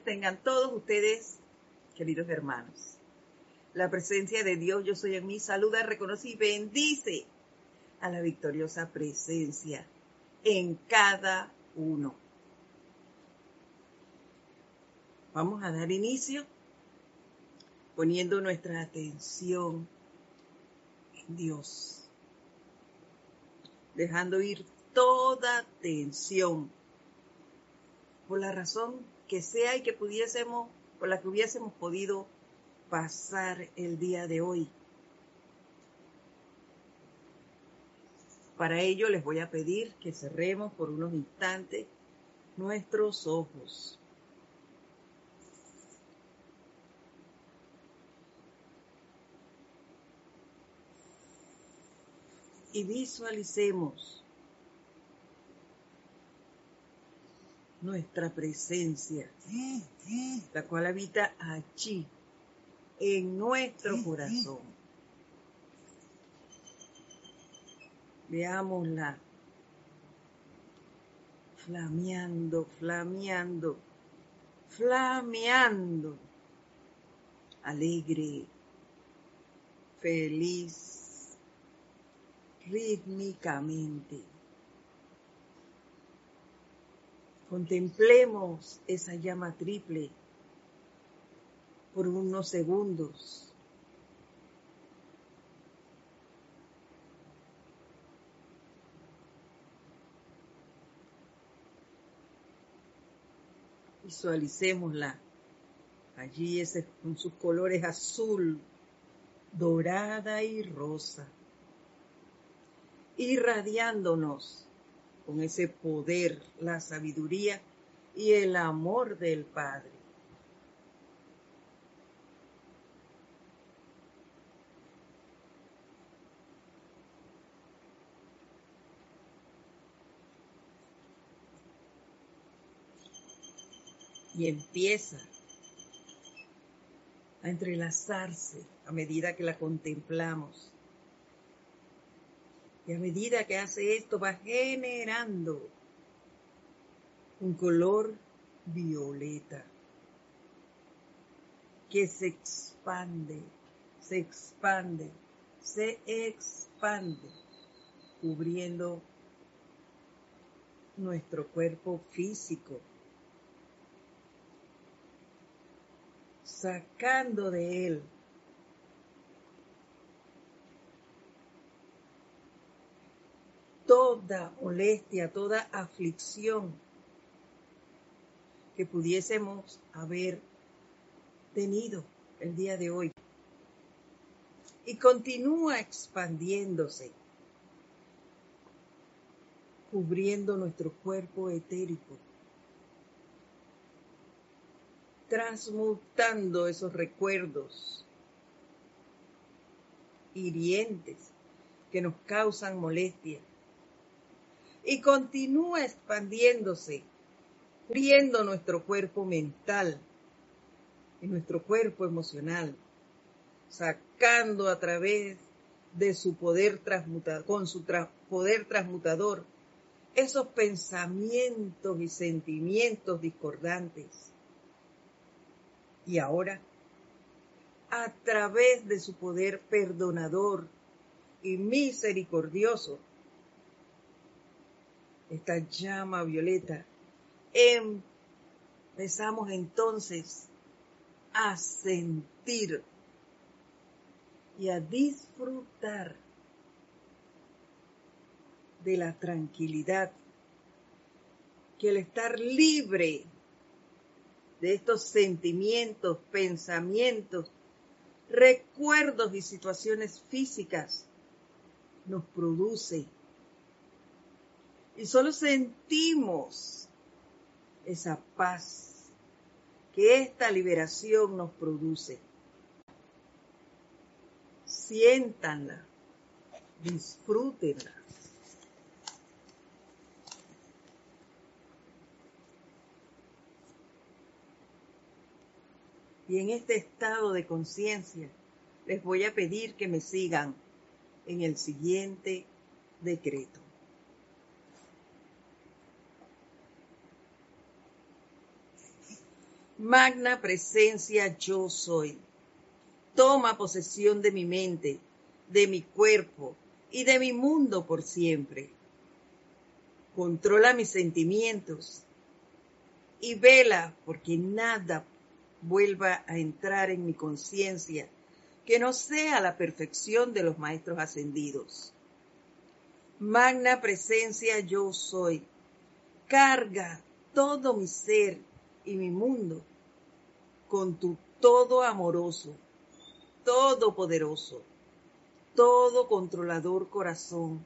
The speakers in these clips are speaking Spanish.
tengan todos ustedes, queridos hermanos. La presencia de Dios, yo soy en mí, saluda, reconoce y bendice a la victoriosa presencia en cada uno. Vamos a dar inicio poniendo nuestra atención en Dios, dejando ir toda tensión por la razón que sea y que pudiésemos, por la que hubiésemos podido pasar el día de hoy. Para ello les voy a pedir que cerremos por unos instantes nuestros ojos. Y visualicemos nuestra presencia, la cual habita allí, en nuestro corazón. Veámosla flameando, flameando, flameando, alegre, feliz, rítmicamente. Contemplemos esa llama triple por unos segundos. Visualicémosla allí ese, con sus colores azul, dorada y rosa, irradiándonos con ese poder, la sabiduría y el amor del Padre. Y empieza a entrelazarse a medida que la contemplamos y a medida que hace esto va generando un color violeta que se expande, se expande, se expande, cubriendo nuestro cuerpo físico, sacando de él toda molestia, toda aflicción que pudiésemos haber tenido el día de hoy. Y continúa expandiéndose, cubriendo nuestro cuerpo etérico, transmutando esos recuerdos hirientes que nos causan molestia y continúa expandiéndose, cubriendo nuestro cuerpo mental y nuestro cuerpo emocional, sacando a través de su poder transmutador, con su poder transmutador, esos pensamientos y sentimientos discordantes. Y ahora, a través de su poder perdonador y misericordioso, esta llama violeta, empezamos entonces a sentir y a disfrutar de la tranquilidad que el estar libre de estos sentimientos, pensamientos, recuerdos y situaciones físicas nos produce y solo sentimos esa paz que esta liberación nos produce. Siéntanla, disfrútenla. Y en este estado de conciencia les voy a pedir que me sigan en el siguiente decreto. Magna presencia yo soy. Toma posesión de mi mente, de mi cuerpo y de mi mundo por siempre. Controla mis sentimientos y vela porque nada vuelva a entrar en mi conciencia que no sea la perfección de los maestros ascendidos. Magna presencia yo soy. Carga todo mi ser y mi mundo con tu todo amoroso, todopoderoso, todo controlador corazón,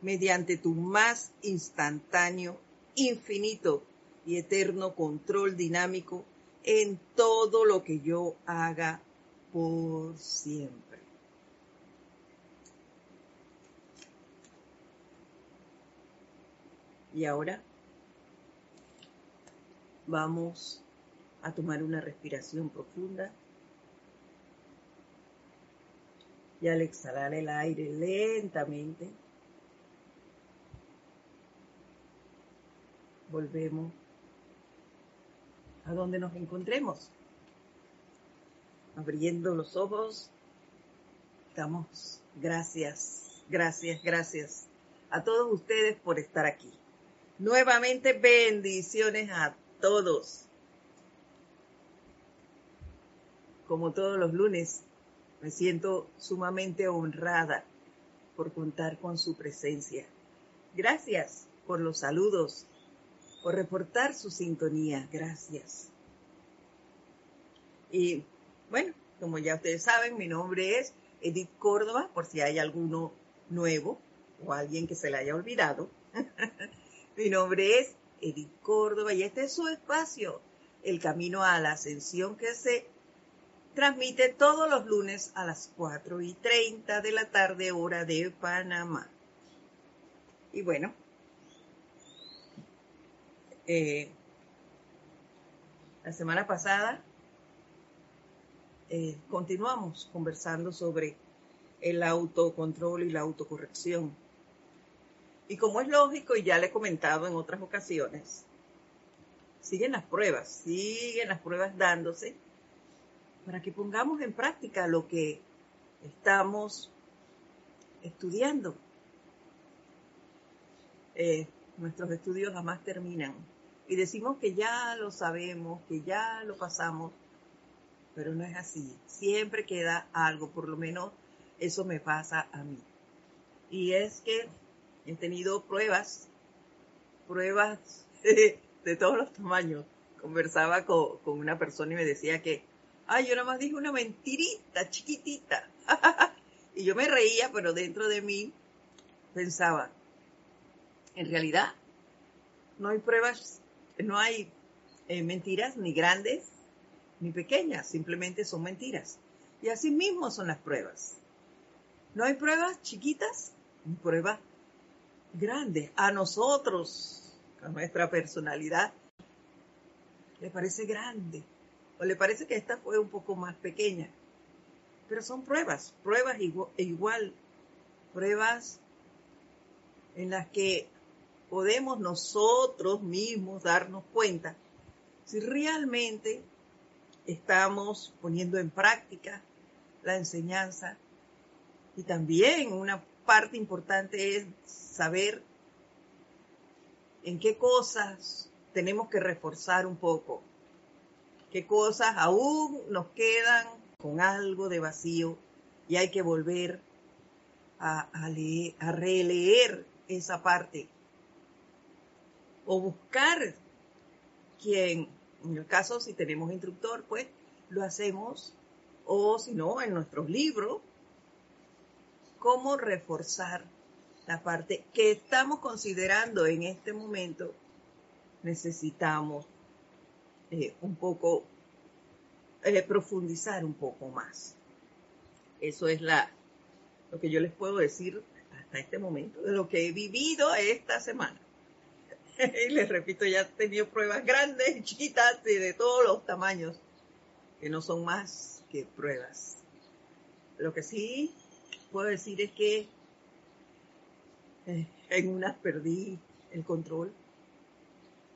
mediante tu más instantáneo, infinito y eterno control dinámico en todo lo que yo haga por siempre. Y ahora vamos a tomar una respiración profunda y al exhalar el aire lentamente, volvemos a donde nos encontremos. Abriendo los ojos, damos gracias, gracias, gracias a todos ustedes por estar aquí. Nuevamente bendiciones a todos. Como todos los lunes, me siento sumamente honrada por contar con su presencia. Gracias por los saludos, por reportar su sintonía. Gracias. Y bueno, como ya ustedes saben, mi nombre es Edith Córdoba, por si hay alguno nuevo o alguien que se le haya olvidado. mi nombre es Edith Córdoba y este es su espacio, El Camino a la Ascensión que se transmite todos los lunes a las 4 y 30 de la tarde hora de Panamá. Y bueno, eh, la semana pasada eh, continuamos conversando sobre el autocontrol y la autocorrección. Y como es lógico, y ya le he comentado en otras ocasiones, siguen las pruebas, siguen las pruebas dándose para que pongamos en práctica lo que estamos estudiando. Eh, nuestros estudios jamás terminan y decimos que ya lo sabemos, que ya lo pasamos, pero no es así. Siempre queda algo, por lo menos eso me pasa a mí. Y es que he tenido pruebas, pruebas de, todos los tamaños. Conversaba con, con, una persona y me decía que, ay, yo nada más dije una mentirita chiquitita. y yo me reía, pero dentro de mí pensaba, en realidad no hay pruebas no hay eh, mentiras ni grandes ni pequeñas, simplemente son mentiras. Y así mismo son las pruebas. No hay pruebas chiquitas ni pruebas grandes. A nosotros, a nuestra personalidad, le parece grande o le parece que esta fue un poco más pequeña. Pero son pruebas, pruebas igual, igual pruebas en las que podemos nosotros mismos darnos cuenta si realmente estamos poniendo en práctica la enseñanza. Y también una parte importante es saber en qué cosas tenemos que reforzar un poco, qué cosas aún nos quedan con algo de vacío y hay que volver a, leer, a releer esa parte. O buscar quien, en el caso si tenemos instructor, pues lo hacemos, o si no, en nuestros libros, cómo reforzar la parte que estamos considerando en este momento, necesitamos eh, un poco, eh, profundizar un poco más. Eso es la, lo que yo les puedo decir hasta este momento de lo que he vivido esta semana. y les repito, ya he tenido pruebas grandes, chiquitas y de todos los tamaños, que no son más que pruebas. Lo que sí puedo decir es que eh, en unas perdí el control,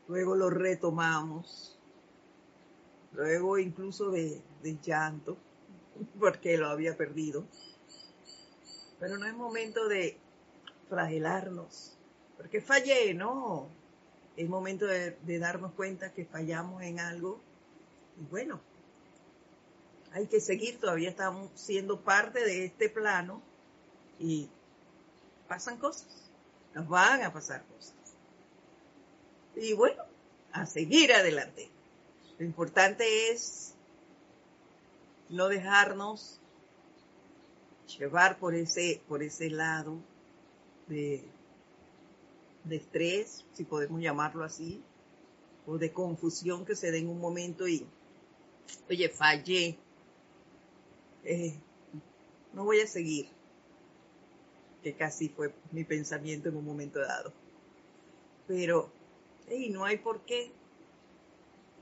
luego lo retomamos luego incluso de, llanto, porque lo había perdido. Pero no es momento de flagelarnos, porque fallé, no. Es momento de, de darnos cuenta que fallamos en algo y bueno, hay que seguir, todavía estamos siendo parte de este plano y pasan cosas, nos van a pasar cosas. Y bueno, a seguir adelante. Lo importante es no dejarnos llevar por ese, por ese lado de, estrés, si podemos llamarlo así, o de confusión que se dé en un momento y, oye, fallé, eh, no voy a seguir, que casi fue mi pensamiento en un momento dado. Pero, hey, no hay por qué,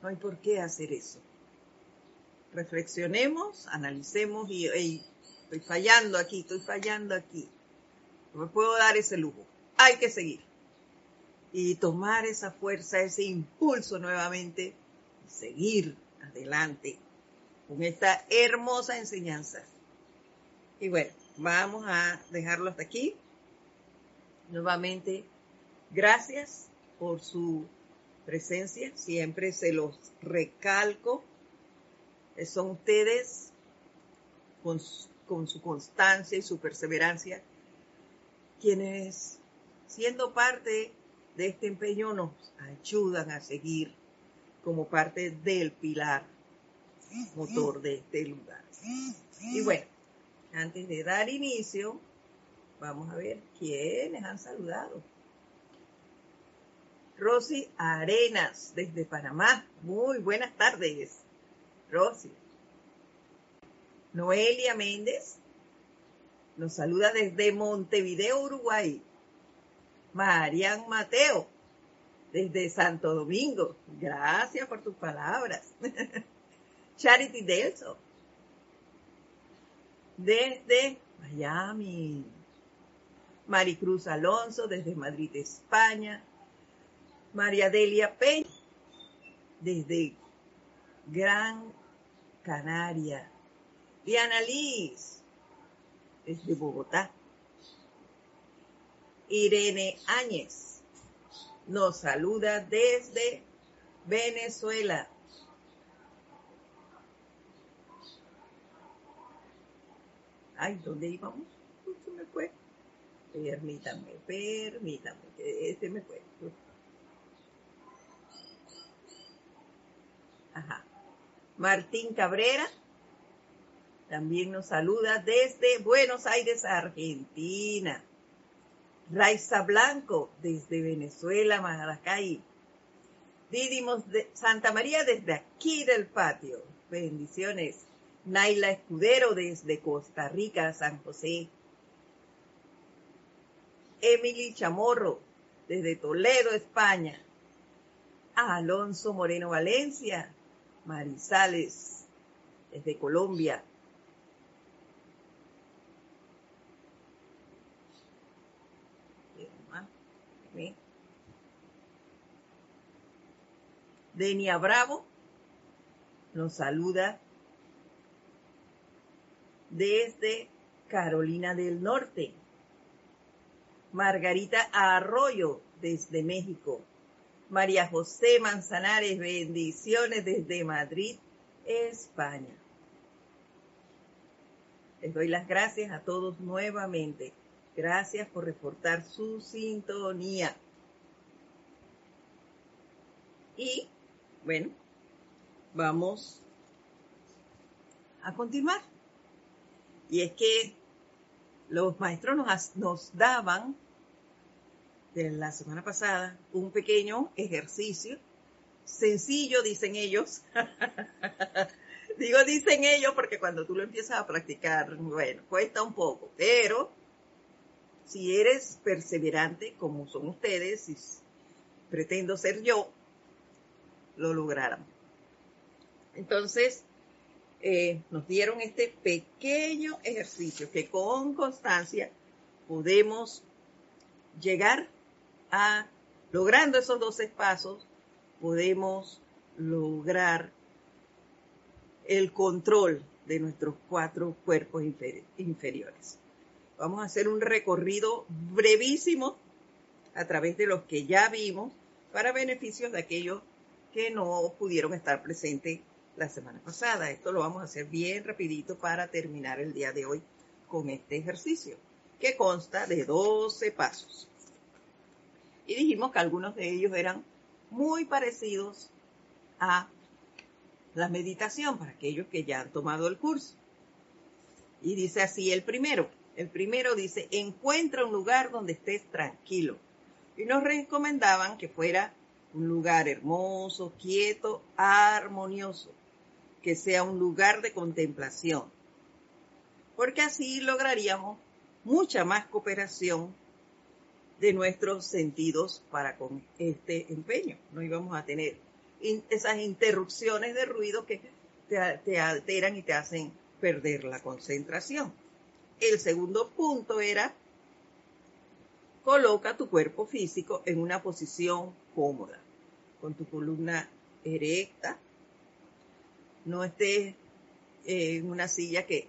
no hay por qué hacer eso. Reflexionemos, analicemos y, estoy fallando aquí, estoy fallando aquí. No me puedo dar ese lujo. Hay que seguir. Y tomar esa fuerza, ese impulso nuevamente, y seguir adelante con esta hermosa enseñanza. Y bueno, vamos a dejarlo hasta aquí. Nuevamente, gracias por su presencia. Siempre se los recalco. Son ustedes con, con su constancia y su perseverancia quienes, siendo parte de este empeño, nos ayudan a seguir como parte del pilar motor de este lugar. Y bueno, antes de dar inicio, vamos a ver quiénes han saludado. Rosy Arenas, desde Panamá. Muy buenas tardes, Rosy. Noelia Méndez, nos saluda desde Montevideo, Uruguay. Marian Mateo, desde Santo Domingo. Gracias por tus palabras. Charity Delso, desde Miami. Maricruz Alonso, desde Madrid, España. María Delia Peña, desde Gran Canaria. Diana Liz, desde Bogotá. Irene Áñez nos saluda desde Venezuela. Ay, ¿dónde íbamos? se me fue. Permítame, permítame, que este me fue. Ajá. Martín Cabrera también nos saluda desde Buenos Aires, Argentina. Raiza Blanco desde Venezuela, Maracay. Didimos de Santa María desde aquí del patio. Bendiciones. Naila Escudero desde Costa Rica, San José. Emily Chamorro desde Toledo, España. Alonso Moreno Valencia, Marisales desde Colombia. Denia Bravo nos saluda desde Carolina del Norte. Margarita Arroyo desde México. María José Manzanares, bendiciones desde Madrid, España. Les doy las gracias a todos nuevamente. Gracias por reportar su sintonía. Y bueno, vamos a continuar. Y es que los maestros nos, nos daban de la semana pasada un pequeño ejercicio sencillo, dicen ellos. Digo dicen ellos porque cuando tú lo empiezas a practicar, bueno, cuesta un poco, pero si eres perseverante como son ustedes y pretendo ser yo, lo lográramos. Entonces, eh, nos dieron este pequeño ejercicio que con constancia podemos llegar logrando esos 12 pasos, podemos lograr el control de nuestros cuatro cuerpos inferiores. Vamos a hacer un recorrido brevísimo a través de los que ya vimos para beneficios de aquellos que no pudieron estar presentes la semana pasada. Esto lo vamos a hacer bien rapidito para terminar el día de hoy con este ejercicio, que consta de 12 pasos. Y dijimos que algunos de ellos eran muy parecidos a la meditación para aquellos que ya han tomado el curso. Y dice así el primero. El primero dice, encuentra un lugar donde estés tranquilo. Y nos recomendaban que fuera un lugar hermoso, quieto, armonioso, que sea un lugar de contemplación, porque así lograríamos mucha más cooperación de nuestros sentidos para con este empeño. No íbamos a tener esas interrupciones de ruido que te, alteran y te hacen perder la concentración. El segundo punto era coloca tu cuerpo físico en una posición cómoda, con tu columna erecta. No estés en una silla que,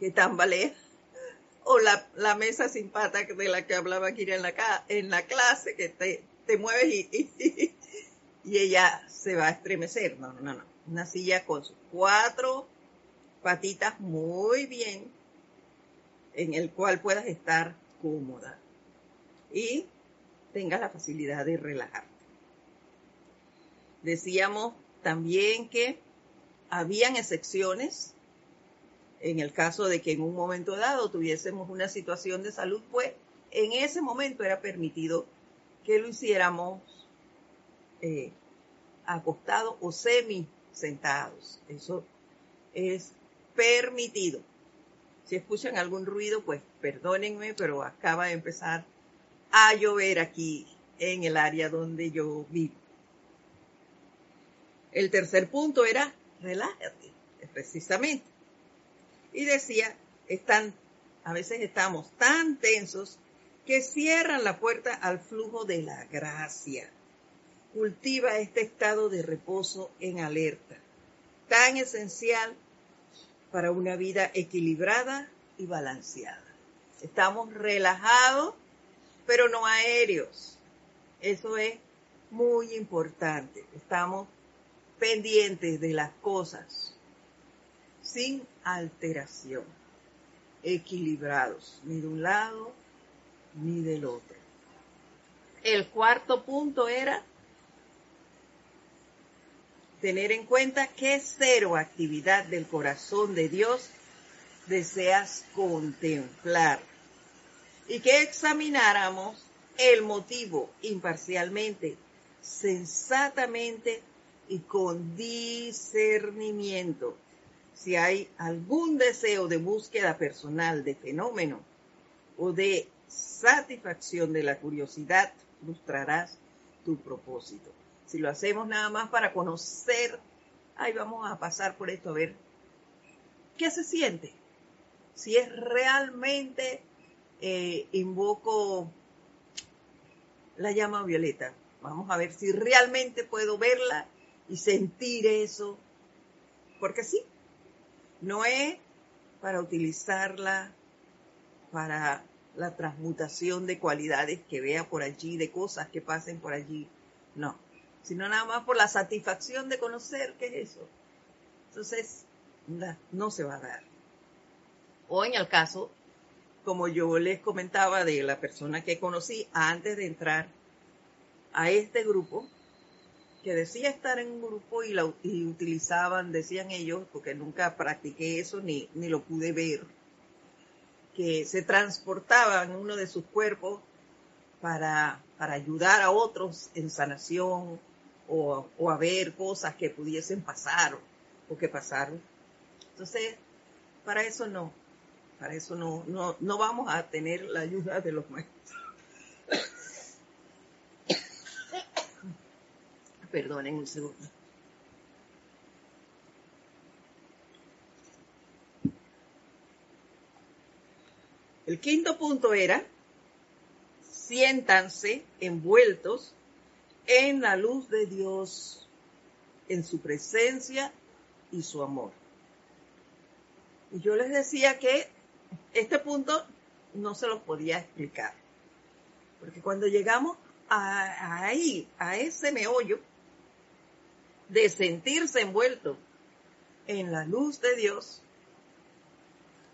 que tambalee o la, la, mesa sin pata de la que hablaba aquí en la, en la clase, que te, te mueves y, y ella se va a estremecer. No, no, no. Una silla con sus cuatro patitas muy bien, en el cual puedas estar cómoda y tengas la facilidad de relajarte. Decíamos también que habían excepciones en el caso de que en un momento dado tuviésemos una situación de salud, pues en ese momento era permitido que lo hiciéramos eh, acostados o semi sentados. Eso es permitido. Si escuchan algún ruido, pues perdónenme, pero acaba de empezar a llover aquí en el área donde yo vivo. El tercer punto era relájate, precisamente. Y decía, están, a veces estamos tan tensos que cierran la puerta al flujo de la gracia. Cultiva este estado de reposo en alerta, tan esencial para una vida equilibrada y balanceada. Estamos relajados, pero no aéreos. Eso es muy importante. Estamos pendientes de las cosas sin alteración, equilibrados, ni de un lado ni del otro. El cuarto punto era tener en cuenta qué cero actividad del corazón de Dios deseas contemplar y que examináramos el motivo imparcialmente, sensatamente y con discernimiento. Si hay algún deseo de búsqueda personal de fenómeno o de satisfacción de la curiosidad, frustrarás tu propósito. Si lo hacemos nada más para conocer, ahí vamos a pasar por esto a ver qué se siente. Si es realmente eh, invoco la llama violeta. Vamos a ver si realmente puedo verla y sentir eso. Porque sí, no es para utilizarla para la transmutación de cualidades que vea por allí, de cosas que pasen por allí. No, sino nada más por la satisfacción de conocer qué es eso. Entonces, no se va a dar. O en el caso, como yo les comentaba de la persona que conocí antes de entrar a este grupo, que decía estar en un grupo y, la, utilizaban, decían ellos, porque nunca practiqué eso ni, ni lo pude ver, que se transportaban uno de sus cuerpos para, para ayudar a otros en sanación o, o, a ver cosas que pudiesen pasar o que pasaron. Entonces, para eso no, para eso no, no, no vamos a tener la ayuda de los maestros. Perdonen un segundo. El quinto punto era, siéntanse envueltos en la luz de Dios, en su presencia y su amor. Y yo les decía que este punto no se los podía explicar. Porque cuando llegamos ahí, a ese meollo de sentirse envuelto en la luz de Dios,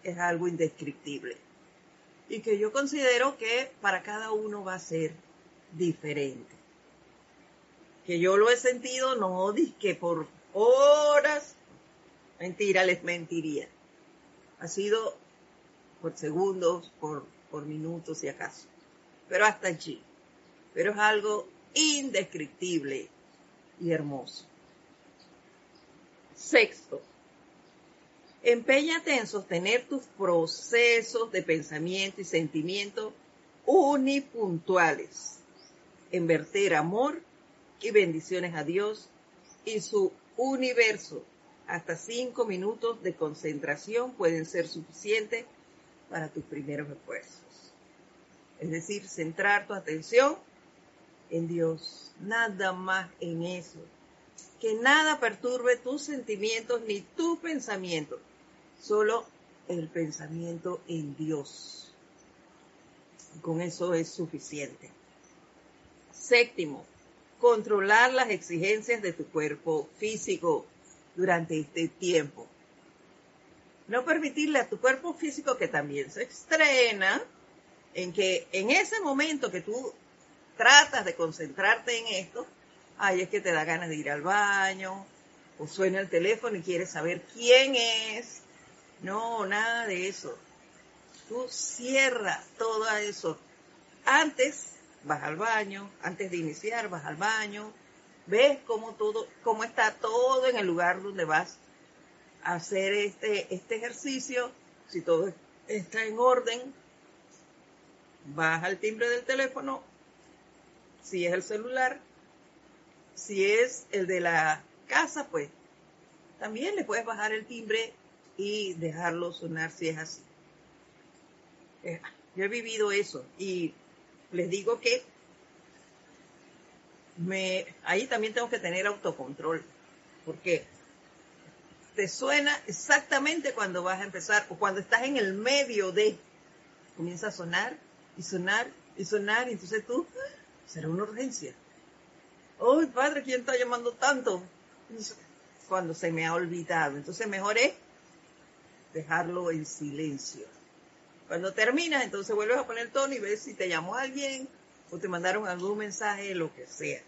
es algo indescriptible. Y que yo considero que para cada uno va a ser diferente. Que yo lo he sentido, no que por horas, mentira, les mentiría. Ha sido por segundos, por, por minutos si acaso. Pero hasta allí. Pero es algo indescriptible y hermoso. Sexto, empeñate en sostener tus procesos de pensamiento y sentimiento unipuntuales, en verter amor y bendiciones a Dios y su universo. Hasta cinco minutos de concentración pueden ser suficientes para tus primeros esfuerzos. Es decir, centrar tu atención en Dios, nada más en eso. Que nada perturbe tus sentimientos ni tu pensamiento, solo el pensamiento en Dios. Con eso es suficiente. Séptimo, controlar las exigencias de tu cuerpo físico durante este tiempo. No permitirle a tu cuerpo físico que también se estrena, en que en ese momento que tú tratas de concentrarte en esto, ay, es que te da ganas de ir al baño, o suena el teléfono y quieres saber quién es. No, nada de eso. Tú cierra todo eso. Antes vas al baño, antes de iniciar vas al baño, ves cómo todo, cómo está todo en el lugar donde vas a hacer este, este ejercicio, si todo está en orden, vas al timbre del teléfono, si es el celular, si es el de la casa, pues también le puedes bajar el timbre y dejarlo sonar si es así. Eh, yo he vivido eso y les digo que me, ahí también tengo que tener autocontrol, porque te suena exactamente cuando vas a empezar o cuando estás en el medio de, comienza a sonar y sonar y sonar, y entonces tú, será una urgencia. ¡Ay, padre, quién está llamando tanto! Cuando se me ha olvidado. Entonces mejor es dejarlo en silencio. Cuando terminas, entonces vuelves a poner tono y ves si te llamó alguien o te mandaron algún mensaje, lo que sea.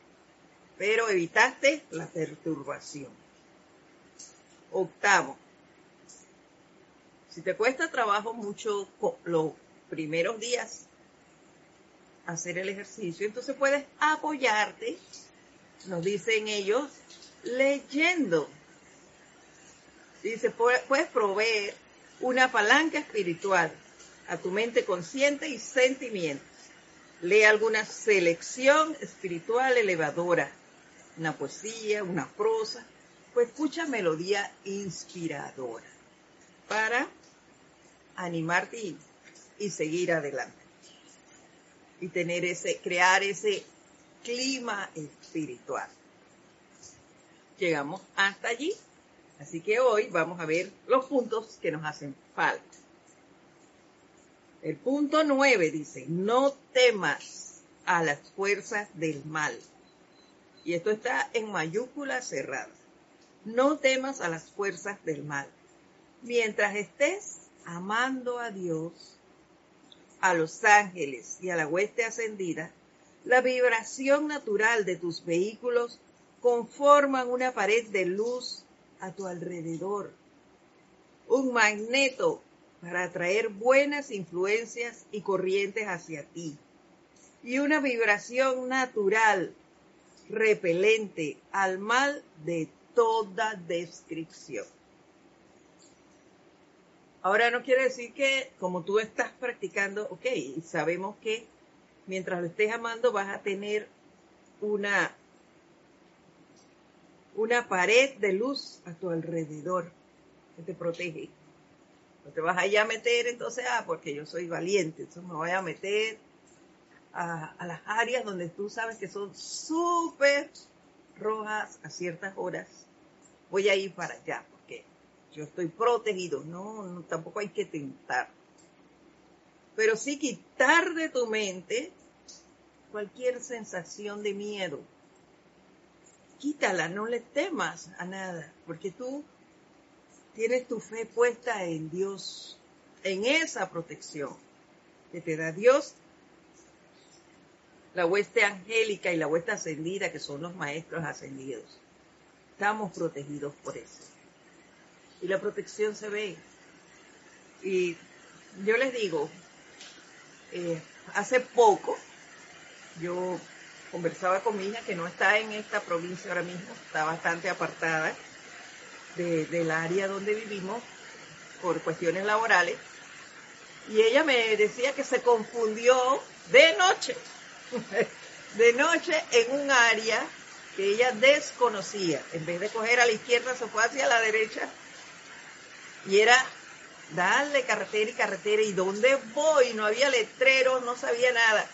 Pero evitaste la perturbación. Octavo, si te cuesta trabajo mucho los primeros días hacer el ejercicio, entonces puedes apoyarte, nos dicen ellos, leyendo. Dice, puedes proveer una palanca espiritual a tu mente consciente y sentimientos. Lee alguna selección espiritual elevadora, una poesía, una prosa, pues escucha melodía inspiradora para animarte y, seguir adelante. Y tener ese, crear ese clima espiritual. Llegamos hasta allí. Así que hoy vamos a ver los puntos que nos hacen falta. El punto nueve dice, no temas a las fuerzas del mal. Y esto está en mayúscula cerrada. No temas a las fuerzas del mal. Mientras estés amando a Dios, a los ángeles y a la hueste ascendida, la vibración natural de tus vehículos conforman una pared de luz a tu alrededor, un magneto para atraer buenas influencias y corrientes hacia ti. Y una vibración natural, repelente al mal de toda descripción. Ahora no quiere decir que como tú estás practicando, ok, sabemos que mientras lo estés amando vas a tener una, una pared de luz a tu alrededor que te protege. No te vas allá a meter entonces, ah, porque yo soy valiente, entonces me voy a meter a, las áreas donde tú sabes que son súper rojas a ciertas horas. Voy a ir para allá, ¿ok? yo estoy protegido. No, no, tampoco hay que tentar. Pero sí quitar de tu mente cualquier sensación de miedo. Quítala, no le temas a nada, porque tú tienes tu fe puesta en Dios, en esa protección que te da Dios, la hueste angélica y la hueste ascendida, que son los maestros ascendidos. Estamos protegidos por eso. Y la protección se ve. Y yo les digo, eh, hace poco yo conversaba con mi hija que no está en esta provincia ahora mismo, está bastante apartada del área donde vivimos por cuestiones laborales. Y ella me decía que se confundió de noche, de noche en un área que ella desconocía. En vez de coger a la izquierda, se fue hacia la derecha. Y era darle carretera y carretera. ¿Y dónde voy? No había letreros, no sabía nada.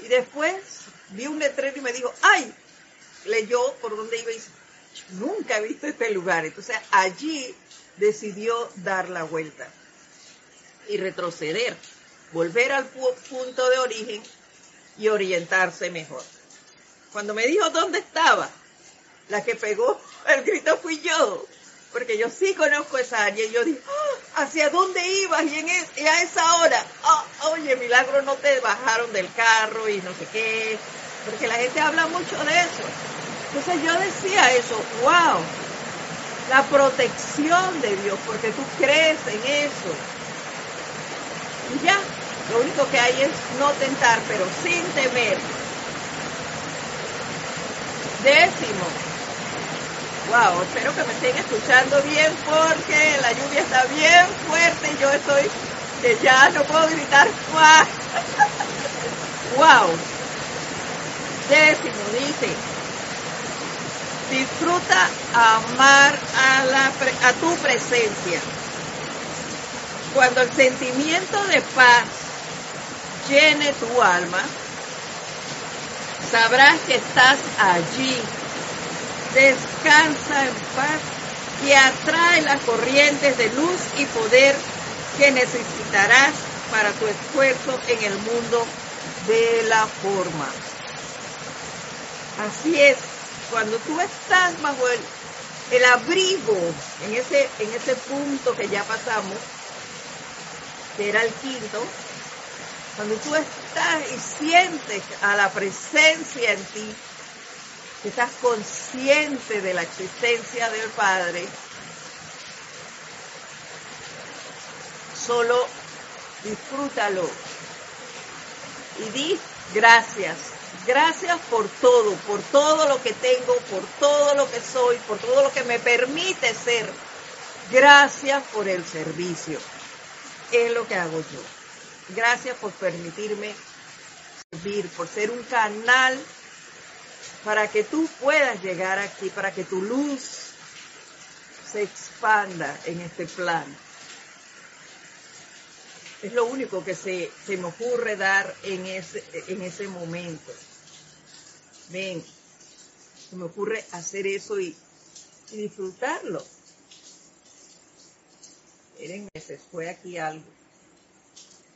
Y después vi un letrero y me dijo, ¡ay! Leyó por dónde iba y nunca he visto este lugar. Entonces allí decidió dar la vuelta y retroceder, volver al punto de origen y orientarse mejor. Cuando me dijo dónde estaba, la que pegó el grito fui yo, porque yo sí conozco esa área. Y yo dije, ah, ¿hacia dónde ibas? Y, en a esa hora, ah, oye, milagro, no te bajaron del carro y no sé qué, porque la gente habla mucho de eso. Entonces yo decía eso, wow, la protección de Dios, porque tú crees en eso. Y ya, lo único que hay es no tentar, pero sin temer. Décimo. Wow, espero que me estén escuchando bien porque la lluvia está bien fuerte y yo estoy que ya no puedo gritar wow. Décimo dice, disfruta amar a, la, a tu presencia. Cuando el sentimiento de paz llene tu alma, sabrás que estás allí. Descansa en paz y atrae las corrientes de luz y poder que necesitarás para tu esfuerzo en el mundo de la forma. Así es, cuando tú estás bajo el, el abrigo, en ese, en ese punto que ya pasamos, que era el quinto, cuando tú estás y sientes a la presencia en ti, estás consciente de la existencia del Padre, solo disfrútalo y di gracias. Gracias por todo, por todo lo que tengo, por todo lo que soy, por todo lo que me permite ser. Gracias por el servicio. Es lo que hago yo. Gracias por permitirme servir, por ser un canal para que tú puedas llegar aquí, para que tu luz se expanda en este plano. Es lo único que se, me ocurre dar en ese, en ese momento. Ven, se me ocurre hacer eso y, disfrutarlo. Miren, se fue aquí algo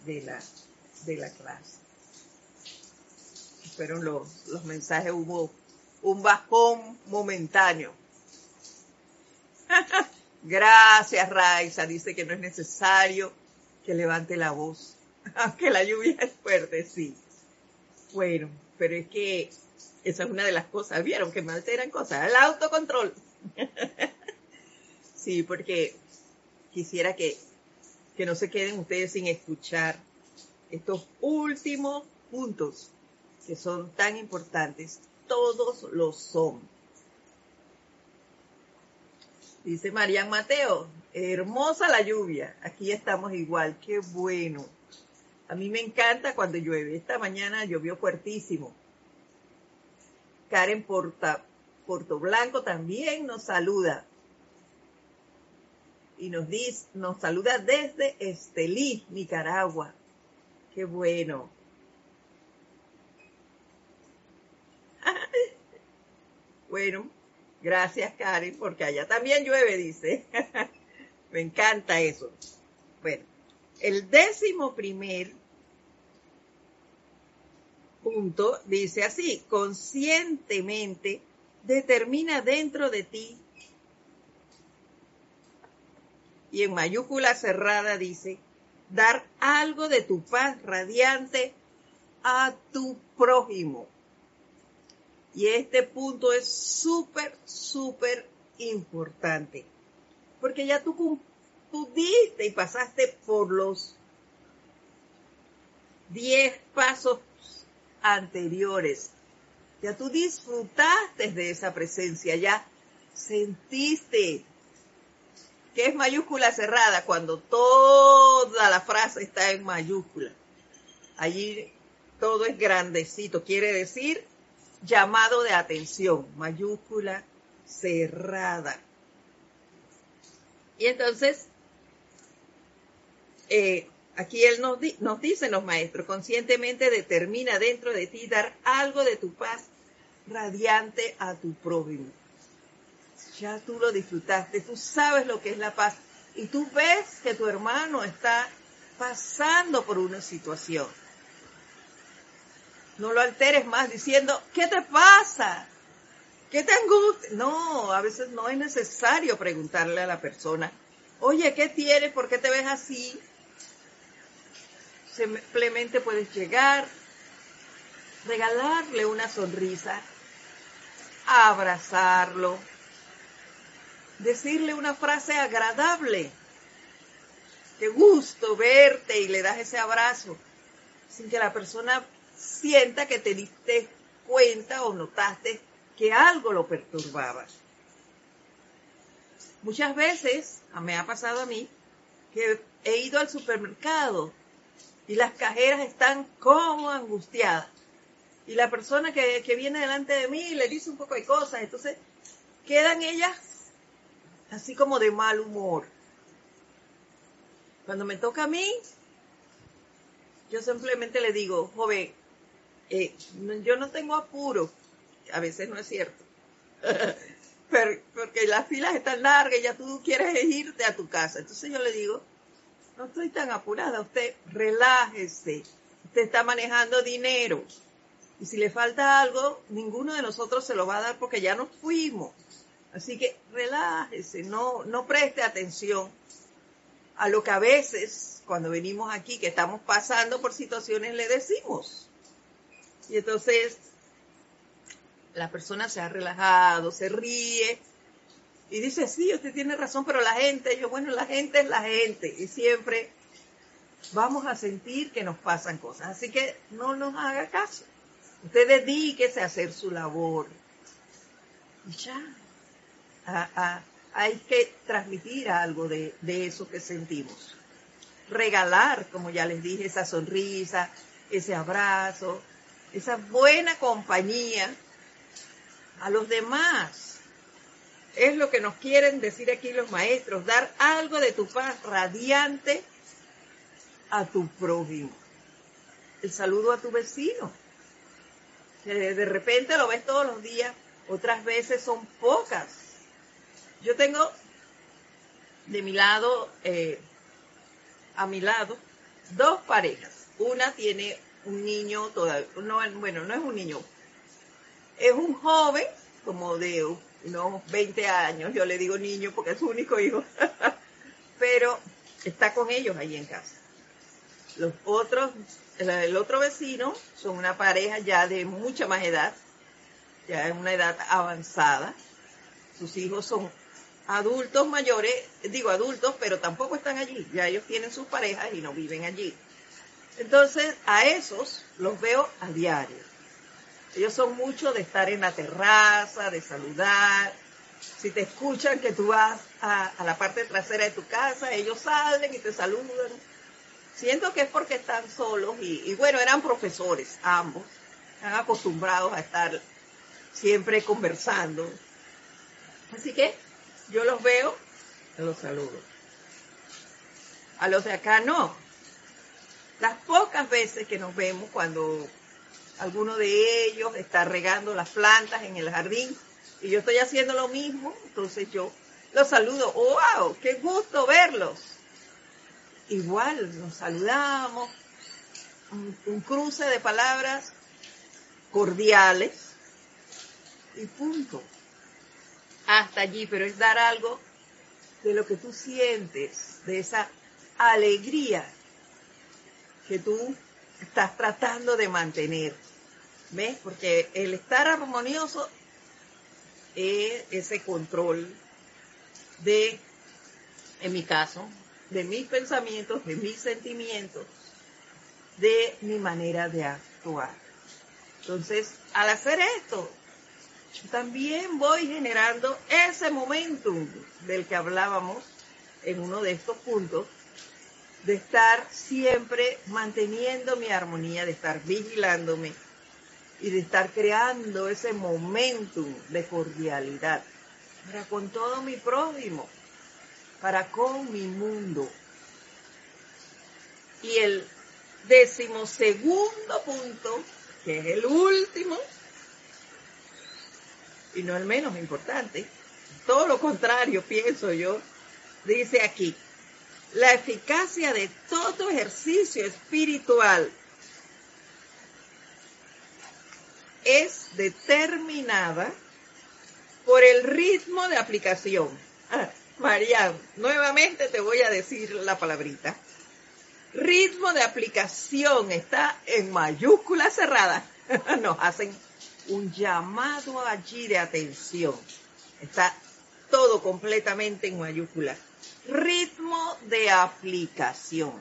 de la, de la clase. Fueron los, los mensajes, hubo un bajón momentáneo. Gracias, Raiza. Dice que no es necesario que levante la voz, aunque la lluvia es fuerte, sí. Bueno, pero es que esa es una de las cosas, vieron que me alteran cosas, el autocontrol. sí, porque quisiera que, que no se queden ustedes sin escuchar estos últimos puntos que son tan importantes. Todos lo son. Dice Marian Mateo, hermosa la lluvia. Aquí estamos igual, qué bueno. A mí me encanta cuando llueve. Esta mañana llovió fuertísimo. Karen Porta, Porto Blanco también nos saluda. Y nos dice, nos saluda desde Estelí, Nicaragua. Qué bueno. Bueno, Gracias, Karen, porque allá también llueve, dice. Me encanta eso. Bueno, el décimo primer punto dice así, conscientemente determina dentro de ti y en mayúscula cerrada dice, dar algo de tu paz radiante a tu prójimo. Y este punto es súper, súper importante, porque ya tú, tú diste y pasaste por los diez pasos anteriores. Ya tú disfrutaste de esa presencia, ya sentiste que es mayúscula cerrada cuando toda la frase está en mayúscula. Allí todo es grandecito, quiere decir llamado de atención, mayúscula cerrada. Y entonces, eh, aquí él nos, nos dice, los maestros, conscientemente determina dentro de ti dar algo de tu paz radiante a tu prójimo ya tú lo disfrutaste, tú sabes lo que es la paz y tú ves que tu hermano está pasando por una situación. No lo alteres más diciendo, ¿qué te pasa? ¿Qué te angustia? No, a veces no es necesario preguntarle a la persona, oye, ¿qué tienes? ¿Por qué te ves así? Simplemente puedes llegar, regalarle una sonrisa, abrazarlo, decirle una frase agradable. Qué gusto verte y le das ese abrazo sin que la persona sienta que te diste cuenta o notaste que algo lo perturbaba. Muchas veces, me ha pasado a mí, que he ido al supermercado y las cajeras están como angustiadas. Y la persona que, que viene delante de mí le dice un poco de cosas, entonces quedan ellas así como de mal humor. Cuando me toca a mí, yo simplemente le digo, joven, eh, yo no tengo apuro. A veces no es cierto. Pero, porque las filas están largas y ya tú quieres irte a tu casa. Entonces yo le digo, no estoy tan apurada, usted relájese. Usted está manejando dinero. Y si le falta algo, ninguno de nosotros se lo va a dar porque ya nos fuimos. Así que relájese, no, no preste atención a lo que a veces cuando venimos aquí, que estamos pasando por situaciones, le decimos. Y entonces la persona se ha relajado, se ríe y dice, sí, usted tiene razón, pero la gente, yo, bueno, la gente es la gente y siempre vamos a sentir que nos pasan cosas. Así que no nos haga caso. Usted dedíquese a hacer su labor. Y ya, hay que transmitir algo de, de eso que sentimos. Regalar, como ya les dije, esa sonrisa, ese abrazo, esa buena compañía a los demás. Es lo que nos quieren decir aquí los maestros, dar algo de tu paz radiante a tu prójimo. El saludo a tu vecino. de repente lo ves todos los días, otras veces son pocas yo tengo de mi lado, eh, a mi lado, dos parejas. Una tiene un niño todavía, no, bueno, no es un niño, es un joven como de unos 20 años, yo le digo niño porque es su único hijo, pero está con ellos ahí en casa. Los otros, el otro vecino son una pareja ya de mucha más edad, ya en una edad avanzada. Sus hijos son adultos mayores, digo adultos, pero tampoco están allí, ya ellos tienen sus parejas y no viven allí. Entonces, a esos los veo a diario. Ellos son mucho de estar en la terraza, de saludar. Si te escuchan que tú vas a, la parte trasera de tu casa, ellos salen y te saludan. Siento que es porque están solos y, y bueno, eran profesores ambos, están acostumbrados a estar siempre conversando. Así que yo los veo, los saludo. A los de acá no. Las pocas veces que nos vemos cuando alguno de ellos está regando las plantas en el jardín y yo estoy haciendo lo mismo, entonces yo los saludo, wow, qué gusto verlos. Igual nos saludamos, un, un cruce de palabras cordiales y punto. Hasta allí, pero es dar algo de lo que tú sientes, de esa alegría que tú estás tratando de mantener. ¿Ves? Porque el estar armonioso es ese control de, en mi caso, de mis pensamientos, de mis sentimientos, de mi manera de actuar. Entonces, al hacer esto, yo también voy generando ese momentum del que hablábamos en uno de estos puntos, de estar siempre manteniendo mi armonía, de estar vigilándome y de estar creando ese momentum de cordialidad para con todo mi prójimo, para con mi mundo. Y el decimosegundo punto, que es el último, y no el menos importante, todo lo contrario, pienso yo, dice aquí, la eficacia de todo ejercicio espiritual es determinada por el ritmo de aplicación. Ah, María, nuevamente te voy a decir la palabrita. Ritmo de aplicación está en mayúscula cerrada. Nos hacen un llamado allí de atención. Está todo completamente en mayúscula. Ritmo de aplicación.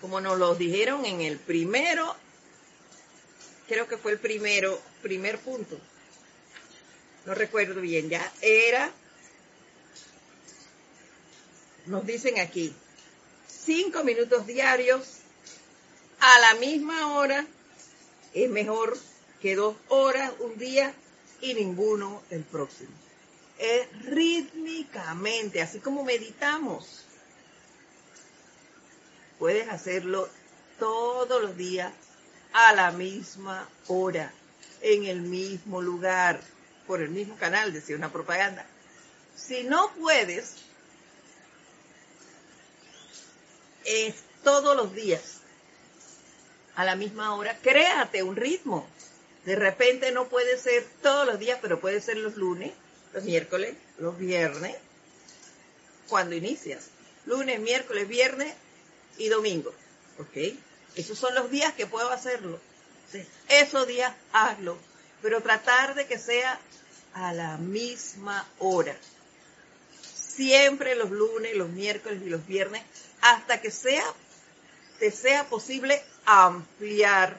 Como nos lo dijeron en el primero, creo que fue el primero, primer punto. No recuerdo bien, ya era, nos dicen aquí, cinco minutos diarios a la misma hora es mejor que dos horas un día y ninguno el próximo. Es rítmicamente, así como meditamos. Puedes hacerlo todos los días a la misma hora, en el mismo lugar, por el mismo canal, decía una propaganda. Si no puedes, es todos los días, a la misma hora, créate un ritmo. De repente no puede ser todos los días, pero puede ser los lunes, los miércoles, los viernes, cuando inicias. Lunes, miércoles, viernes y domingo. ¿Ok? Esos son los días que puedo hacerlo. Esos días hazlo. Pero tratar de que sea a la misma hora. Siempre los lunes, los miércoles y los viernes, hasta que sea, te sea posible ampliar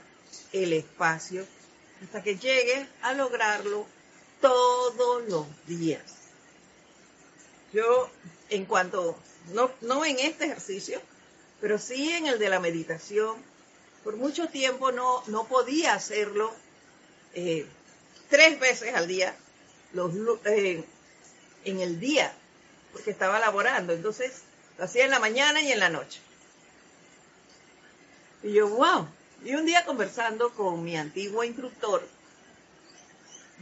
el espacio hasta que llegue a lograrlo todos los días. Yo, en cuanto, no, no en este ejercicio, pero sí en el de la meditación, por mucho tiempo no, no podía hacerlo eh, tres veces al día, los, eh, en el día, porque estaba laborando. Entonces, lo hacía en la mañana y en la noche. Y yo, wow, y un día conversando con mi antiguo instructor,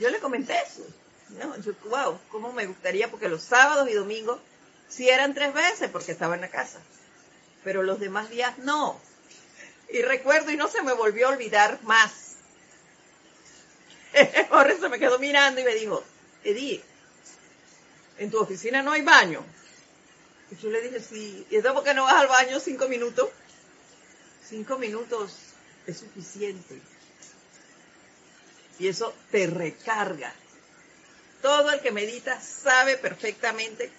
yo le comenté eso. ¿no? Yo, wow, cómo me gustaría, porque los sábados y domingos sí eran tres veces porque estaba en la casa, pero los demás días no. Y recuerdo y no se me volvió a olvidar más. Por eso me quedó mirando y me dijo, Edith, en tu oficina no hay baño. Y yo le dije, sí, ¿y entonces por qué no vas al baño cinco minutos? Cinco minutos es suficiente. Y eso te recarga. Todo el que medita sabe perfectamente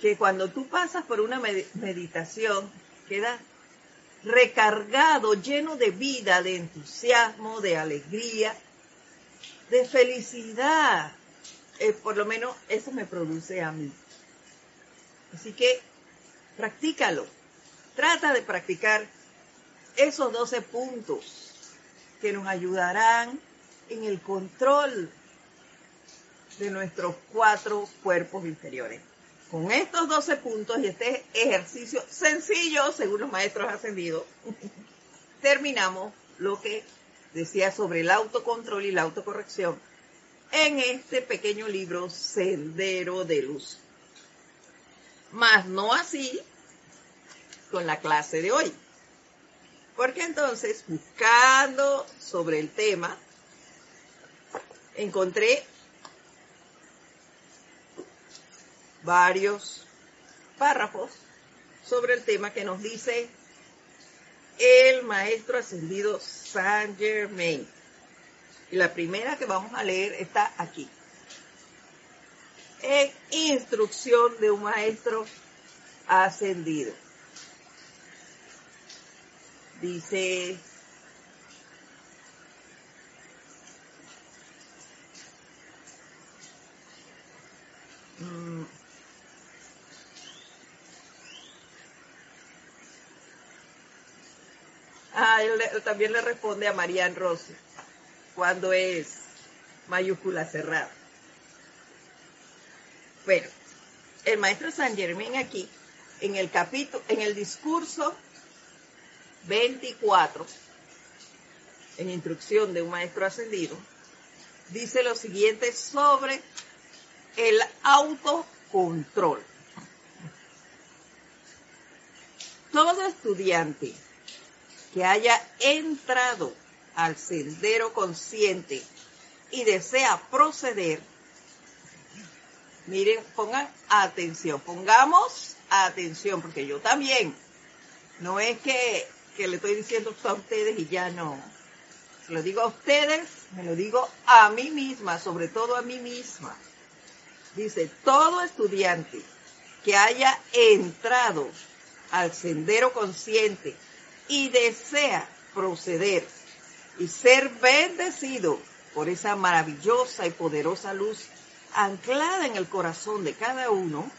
que cuando tú pasas por una meditación, queda recargado, lleno de vida, de entusiasmo, de alegría, de felicidad. Eh, por lo menos eso me produce a mí. Así que practícalo. Trata de practicar esos 12 puntos que nos ayudarán en el control de nuestros cuatro cuerpos inferiores. Con estos 12 puntos y este ejercicio sencillo, según los maestros ascendidos, terminamos lo que decía sobre el autocontrol y la autocorrección en este pequeño libro Sendero de Luz. Más no así con la clase de hoy. Porque entonces, buscando sobre el tema, encontré varios párrafos sobre el tema que nos dice el maestro ascendido Saint Germain. Y la primera que vamos a leer está aquí. En instrucción de un maestro ascendido. Dice, Ah, él, también le responde a Marianne Rossi cuando es mayúscula cerrada. Bueno, el maestro San Germán aquí, en el capítulo, en el discurso 24, en instrucción de un maestro ascendido, dice lo siguiente sobre el autocontrol. Todo estudiante que haya entrado al sendero consciente y desea proceder, miren, pongan atención, pongamos atención, porque yo también, no es que, que le estoy diciendo a ustedes y ya no, se lo digo a ustedes, me lo digo a mí misma, sobre todo a mí misma. Dice, todo estudiante que haya entrado al sendero consciente y desea proceder y ser bendecido por esa maravillosa y poderosa luz anclada en el corazón de cada uno,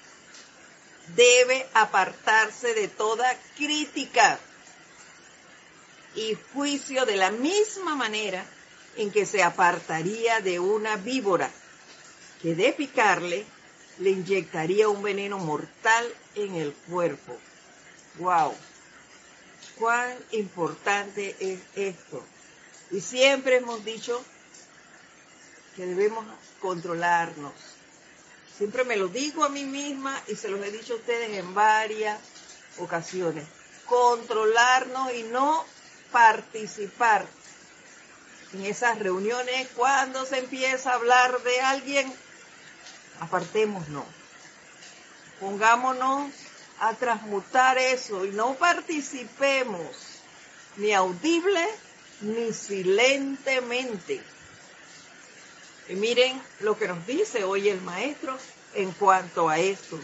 debe apartarse de toda crítica y juicio de la misma manera en que se apartaría de una víbora que de picarle le inyectaría un veneno mortal en el cuerpo. ¡Wow! cuán importante es esto. Y siempre hemos dicho que debemos controlarnos. Siempre me lo digo a mí misma y se los he dicho a ustedes en varias ocasiones. Controlarnos y no participar en esas reuniones cuando se empieza a hablar de alguien. Apartémonos. Pongámonos a transmutar eso y no participemos ni audible ni silentemente. Y miren lo que nos dice hoy el maestro en cuanto a esto.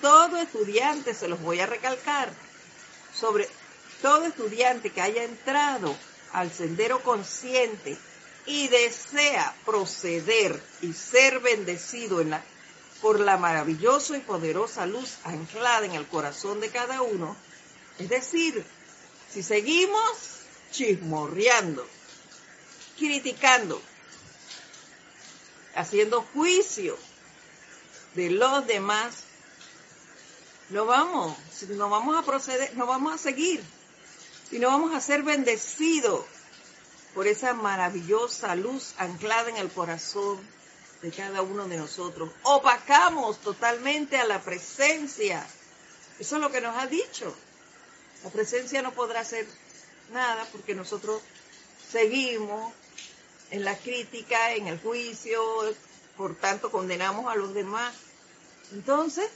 Todo estudiante, se los voy a recalcar, sobre todo estudiante que haya entrado al sendero consciente y desea proceder y ser bendecido en la por la maravillosa y poderosa luz anclada en el corazón de cada uno. Es decir, si seguimos chismorreando, criticando, haciendo juicio de los demás, no vamos, no vamos a proceder, no vamos a seguir, sino vamos a ser bendecidos por esa maravillosa luz anclada en el corazón de cada uno de nosotros. Opacamos totalmente a la presencia. Eso es lo que nos ha dicho. La presencia no podrá hacer nada porque nosotros seguimos en la crítica, en el juicio, por tanto condenamos a los demás. Entonces,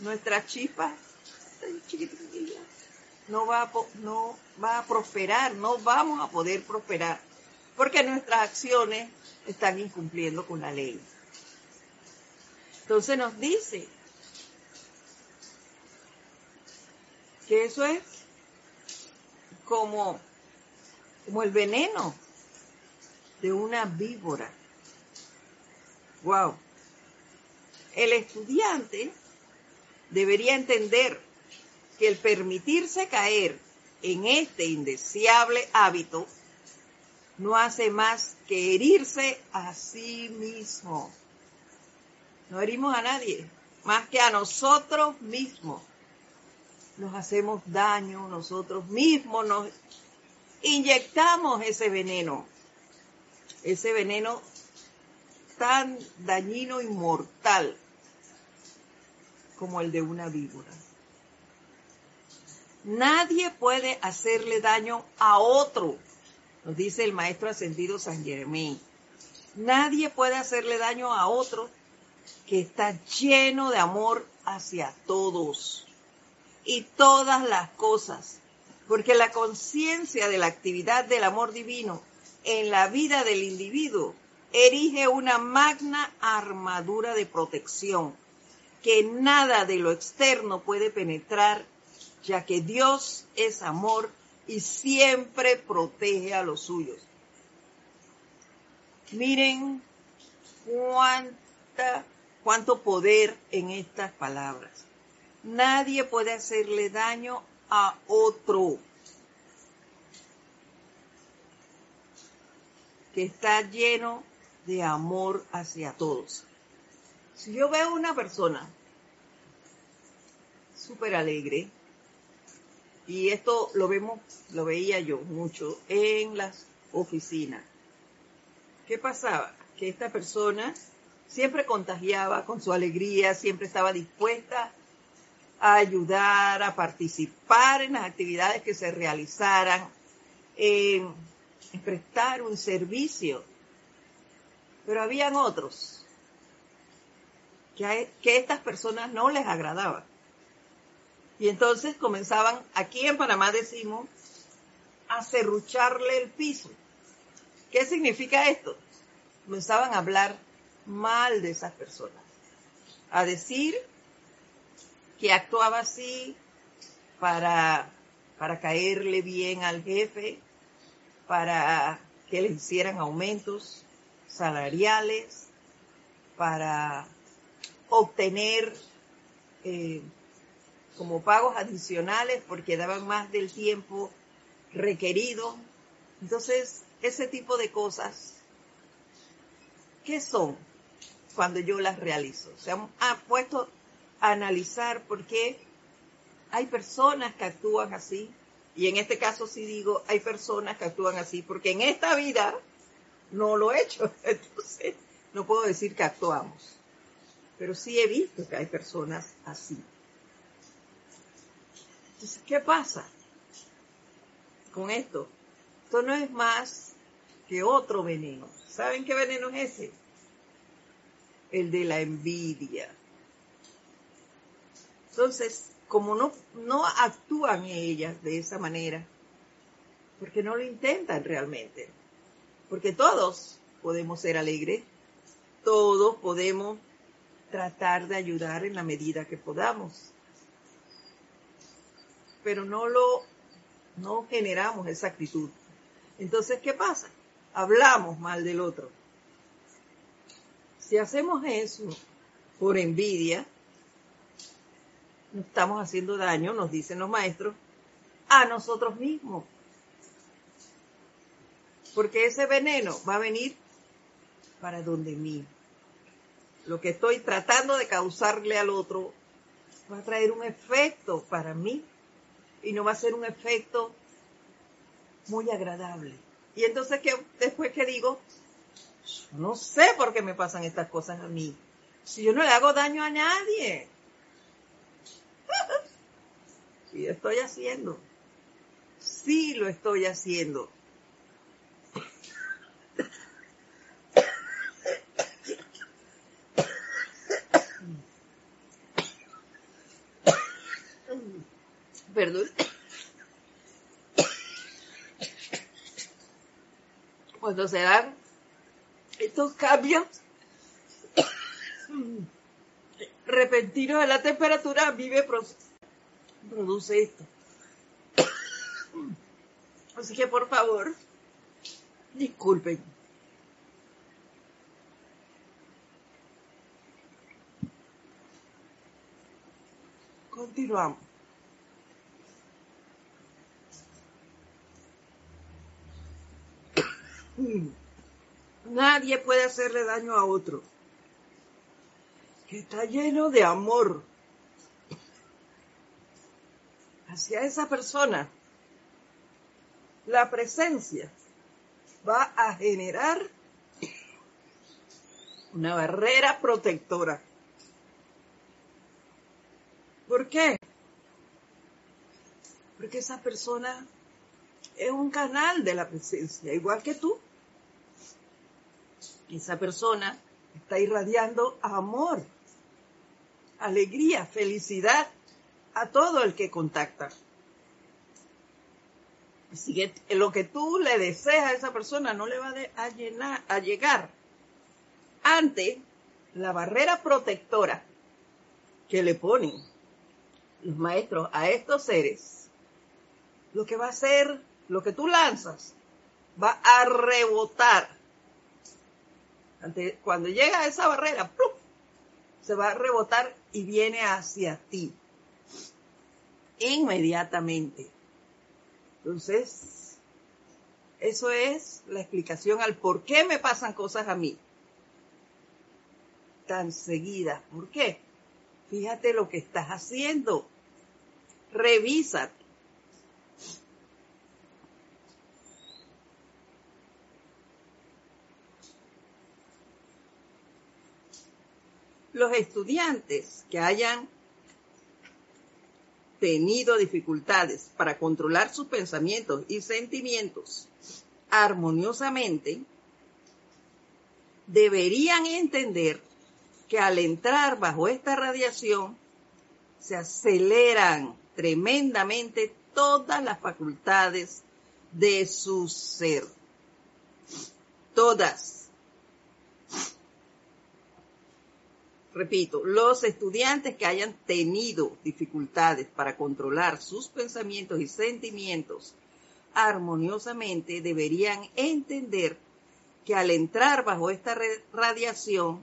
nuestra chispa no va, a, no va a prosperar, no vamos a poder prosperar, porque nuestras acciones están incumpliendo con la ley. Entonces nos dice que eso es como, como el veneno de una víbora. Wow. El estudiante debería entender que el permitirse caer en este indeseable hábito no hace más que herirse a sí mismo. No herimos a nadie, más que a nosotros mismos. Nos hacemos daño nosotros mismos, nos inyectamos ese veneno, ese veneno tan dañino y mortal como el de una víbora. Nadie puede hacerle daño a otro, nos dice el maestro ascendido San Germain. Nadie puede hacerle daño a otro que está lleno de amor hacia todos y todas las cosas, porque la conciencia de la actividad del amor divino en la vida del individuo erige una magna armadura de protección que nada de lo externo puede penetrar, ya que Dios es amor y siempre protege a los suyos. Miren cuánta, cuánto poder en estas palabras. Nadie puede hacerle daño a otro que está lleno de amor hacia todos. Si yo veo una persona súper alegre, y esto lo vemos, lo veía yo mucho en las oficinas. ¿Qué pasaba? Que esta persona siempre contagiaba con su alegría, siempre estaba dispuesta a ayudar, a participar en las actividades que se realizaran, en, prestar un servicio. Pero habían otros que, que estas personas no les agradaban. Y entonces comenzaban, aquí en Panamá decimos, a cerrucharle el piso. ¿Qué significa esto? Comenzaban a hablar mal de esas personas, a decir que actuaba así para, para caerle bien al jefe, para que le hicieran aumentos salariales, para obtener eh, como pagos adicionales porque daban más del tiempo requerido. Entonces, ese tipo de cosas, ¿qué son cuando yo las realizo? Se han, puesto a analizar por qué hay personas que actúan así, y en este caso sí digo, hay personas que actúan así, porque en esta vida no lo he hecho, entonces no puedo decir que actuamos, pero sí he visto que hay personas así. Entonces, ¿qué pasa con esto? Esto no es más que otro veneno. ¿Saben qué veneno es ese? El de la envidia. Entonces, como no, no actúan ellas de esa manera, porque no lo intentan realmente, porque todos podemos ser alegres, todos podemos tratar de ayudar en la medida que podamos pero no lo, no generamos esa actitud. Entonces, ¿qué pasa? Hablamos mal del otro. Si hacemos eso por envidia, estamos haciendo daño, nos dicen los maestros, a nosotros mismos. Porque ese veneno va a venir para donde mí. Lo que estoy tratando de causarle al otro va a traer un efecto para mí y no va a ser un efecto muy agradable. Y entonces que después que digo, no sé por qué me pasan estas cosas a mí. Si yo no le hago daño a nadie. Sí, lo estoy haciendo. Sí lo estoy haciendo. perdón. Cuando se dan estos cambios repentinos de la temperatura, me produce esto. Así que por favor, disculpen. Continuamos. Nadie puede hacerle daño a otro. Que está lleno de amor hacia esa persona. La presencia va a generar Una barrera protectora. ¿Por qué? Porque esa persona es un canal de la presencia, igual que tú. Esa persona está irradiando amor, alegría, felicidad a todo el que contacta. Lo que tú le deseas a esa persona no le va a llegar ante la barrera protectora que le ponen los maestros a estos seres. Lo que va a hacer, lo que tú lanzas, va a rebotar. Cuando llega a esa barrera, se va a rebotar y viene hacia ti inmediatamente. Entonces, eso es la explicación al por qué me pasan cosas a mí tan seguidas. ¿Por qué? Fíjate lo que estás haciendo. Revísate. Los estudiantes que hayan tenido dificultades para controlar sus pensamientos y sentimientos armoniosamente, deberían entender que al entrar bajo esta radiación se aceleran tremendamente todas las facultades de su ser. Todas. Repito, los estudiantes que hayan tenido dificultades para controlar sus pensamientos y sentimientos armoniosamente deberían entender que al entrar bajo esta radiación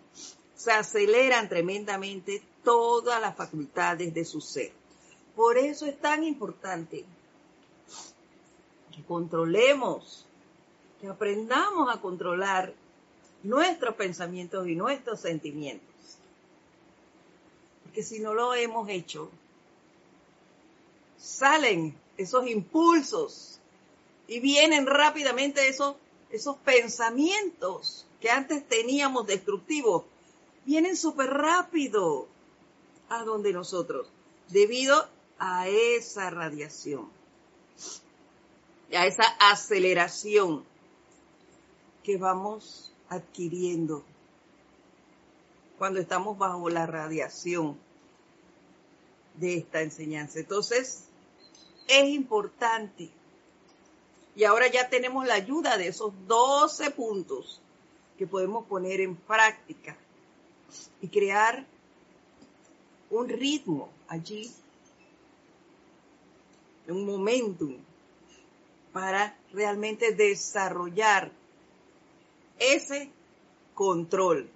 se aceleran tremendamente todas las facultades de su ser. Por eso es tan importante que controlemos, que aprendamos a controlar nuestros pensamientos y nuestros sentimientos que si no lo hemos hecho, salen esos impulsos y vienen rápidamente esos, esos pensamientos que antes teníamos destructivos, vienen súper rápido a donde nosotros, debido a esa radiación, a esa aceleración que vamos adquiriendo cuando estamos bajo la radiación de esta enseñanza. Entonces, es importante. Y ahora ya tenemos la ayuda de esos 12 puntos que podemos poner en práctica y crear un ritmo allí, un momentum para realmente desarrollar ese control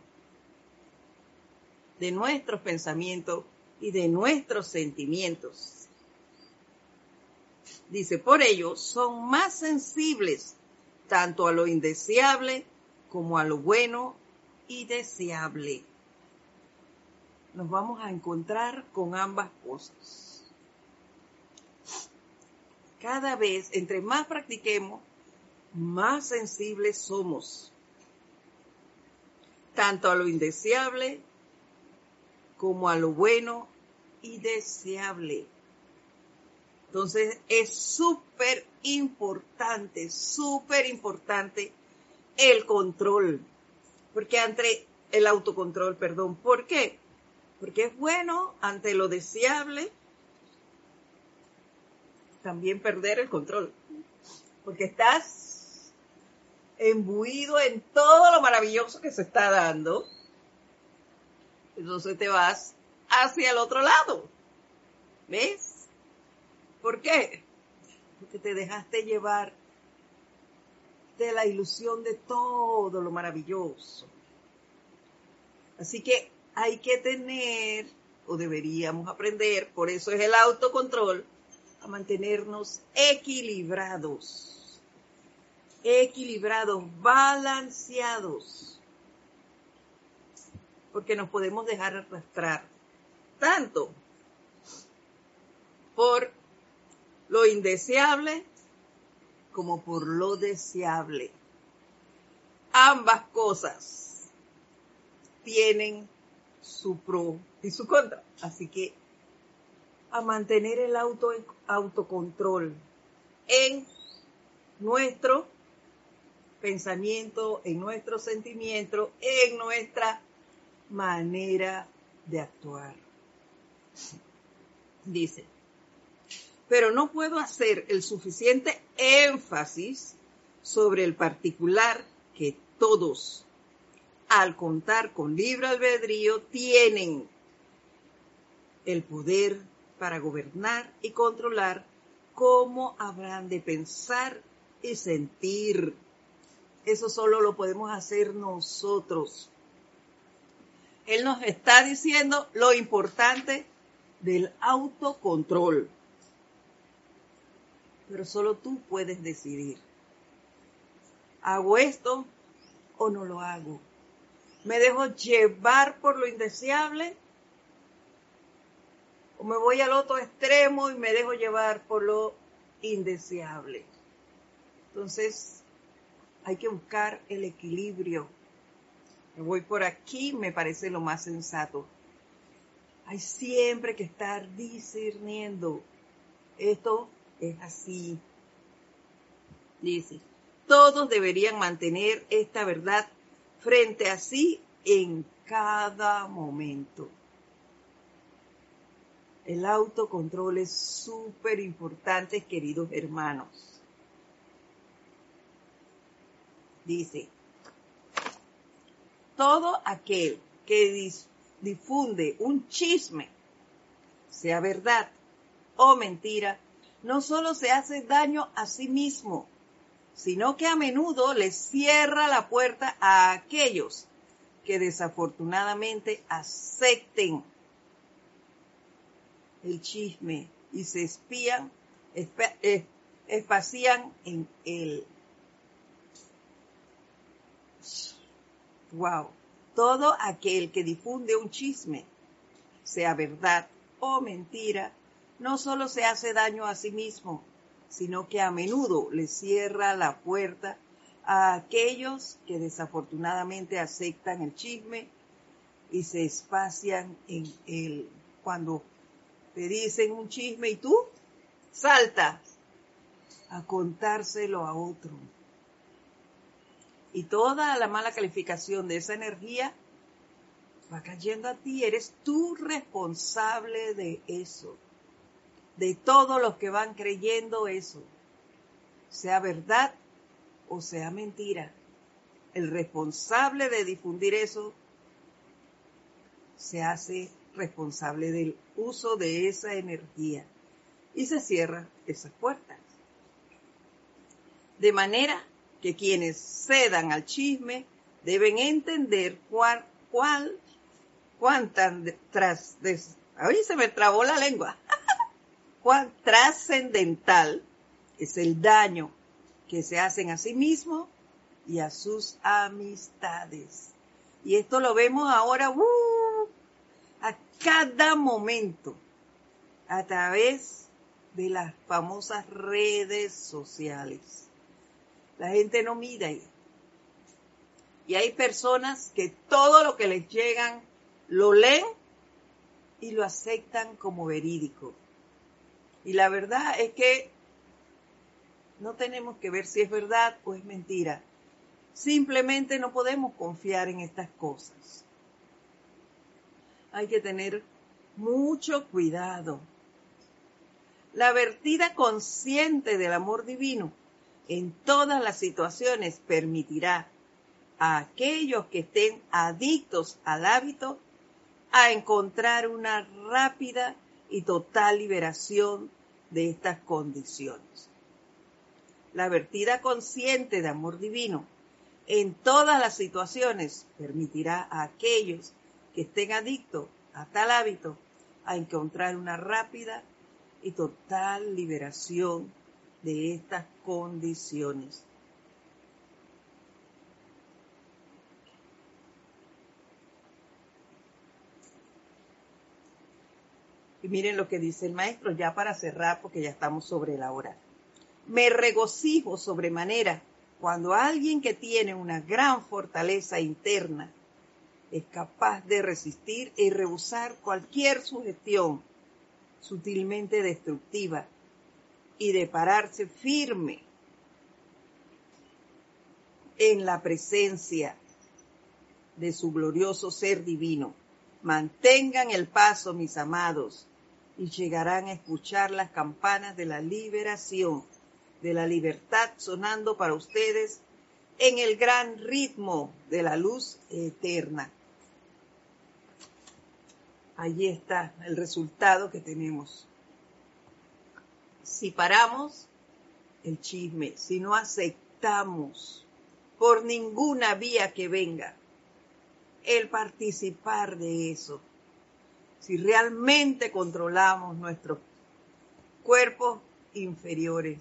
de nuestros pensamientos y de nuestros sentimientos. Dice, por ello son más sensibles tanto a lo indeseable como a lo bueno y deseable. Nos vamos a encontrar con ambas cosas. Cada vez, entre más practiquemos, más sensibles somos, tanto a lo indeseable como a lo bueno y deseable. Entonces es súper importante, súper importante el control, porque ante el autocontrol, perdón, ¿por qué? Porque es bueno ante lo deseable también perder el control, porque estás embuido en todo lo maravilloso que se está dando entonces te vas hacia el otro lado. ¿Ves? ¿Por qué? Porque te dejaste llevar de la ilusión de todo lo maravilloso. Así que hay que tener, o deberíamos aprender, por eso es el autocontrol, a mantenernos equilibrados, equilibrados, balanceados porque nos podemos dejar arrastrar tanto por lo indeseable como por lo deseable. Ambas cosas. tienen su pro y su contra. Así que a mantener el auto, autocontrol en nuestro pensamiento, en nuestro sentimiento, en nuestra manera de actuar. Dice, pero no puedo hacer el suficiente énfasis sobre el particular que todos, al contar con libre albedrío, tienen el poder para gobernar y controlar cómo habrán de pensar y sentir. Eso solo lo podemos hacer nosotros. Él nos está diciendo lo importante del autocontrol. Pero solo tú puedes decidir. ¿Hago esto o no lo hago? ¿Me dejo llevar por lo indeseable? ¿O me voy al otro extremo y me dejo llevar por lo indeseable? Entonces, hay que buscar el equilibrio. Me voy por aquí, me parece lo más sensato. Hay siempre que estar discerniendo. Esto es así. Dice, todos deberían mantener esta verdad frente a sí en cada momento. El autocontrol es súper importante, queridos hermanos. Dice, todo aquel que difunde un chisme, sea verdad o mentira, no solo se hace daño a sí mismo, sino que a menudo le cierra la puerta a aquellos que desafortunadamente acepten el chisme y se espían, espacían en él. Wow. Todo aquel que difunde un chisme, sea verdad o mentira, no solo se hace daño a sí mismo, sino que a menudo le cierra la puerta a aquellos que desafortunadamente aceptan el chisme y se espacian en él. Cuando te dicen un chisme y tú saltas a contárselo a otro. Y toda la mala calificación de esa energía va cayendo a ti. Eres tú responsable de eso de todos los que van creyendo eso, sea verdad o sea mentira. El responsable de difundir eso se hace responsable del uso de esa energía y se cierra esas puertas. De manera que quienes cedan al chisme deben entender cuál, cuál cuántas tras, ahí se me trabó la lengua. cuán trascendental es el daño que se hacen a sí mismos y a sus amistades. Y esto lo vemos ahora uh, a cada momento a través de las famosas redes sociales. La gente no mira. Y hay personas que todo lo que les llegan lo leen y lo aceptan como verídico. Y la verdad es que no tenemos que ver si es verdad o es mentira. Simplemente no podemos confiar en estas cosas. Hay que tener mucho cuidado. La vertida consciente del amor divino en todas las situaciones permitirá a aquellos que estén adictos al hábito a encontrar una rápida y total liberación de estas condiciones. La vertida consciente de amor divino en todas las situaciones permitirá a aquellos que estén adictos a tal hábito a encontrar una rápida y total liberación de estas condiciones. Y miren lo que dice el maestro, ya para cerrar, porque ya estamos sobre la hora. Me regocijo sobremanera cuando alguien que tiene una gran fortaleza interna es capaz de resistir y rehusar cualquier sugestión sutilmente destructiva y de pararse firme en la presencia de su glorioso ser divino. Mantengan el paso, mis amados, y llegarán a escuchar las campanas de la liberación, de la libertad sonando para ustedes en el gran ritmo de la luz eterna. Allí está el resultado que tenemos. Si paramos el chisme, si no aceptamos por ninguna vía que venga el participar de eso, si realmente controlamos nuestros cuerpos inferiores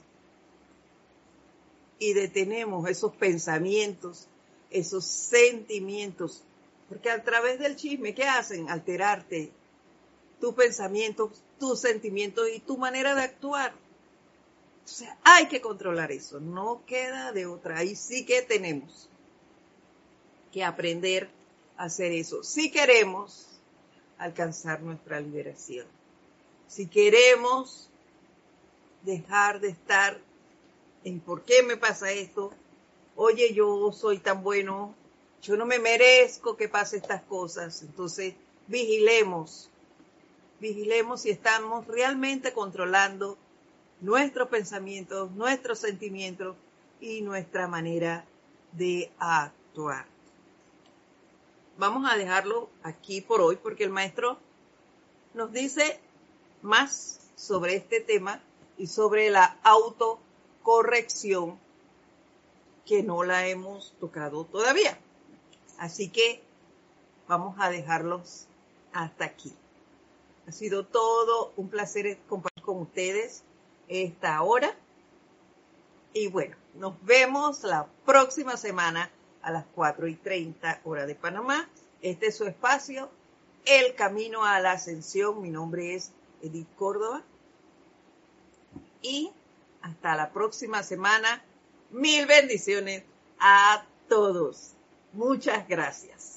y detenemos esos pensamientos, esos sentimientos, porque a través del chisme, ¿qué hacen? Alterarte tus pensamientos, tus sentimientos y tu manera de actuar. O sea, hay que controlar eso, no queda de otra. Ahí sí que tenemos que aprender a hacer eso. Si queremos alcanzar nuestra liberación. Si queremos dejar de estar en por qué me pasa esto, oye, yo soy tan bueno, yo no me merezco que pase estas cosas. Entonces, vigilemos, vigilemos si estamos realmente controlando nuestros pensamientos, nuestros sentimientos y nuestra manera de actuar vamos a dejarlo aquí por hoy porque el maestro nos dice más sobre este tema y sobre la autocorrección que no la hemos tocado todavía. Así que vamos a dejarlos hasta aquí. Ha sido todo un placer compartir con ustedes esta hora. Y bueno, nos vemos la próxima semana a las 4 y 30 hora de Panamá. Este es su espacio, El Camino a la Ascensión. Mi nombre es Edith Córdoba. Y hasta la próxima semana. Mil bendiciones a todos. Muchas gracias.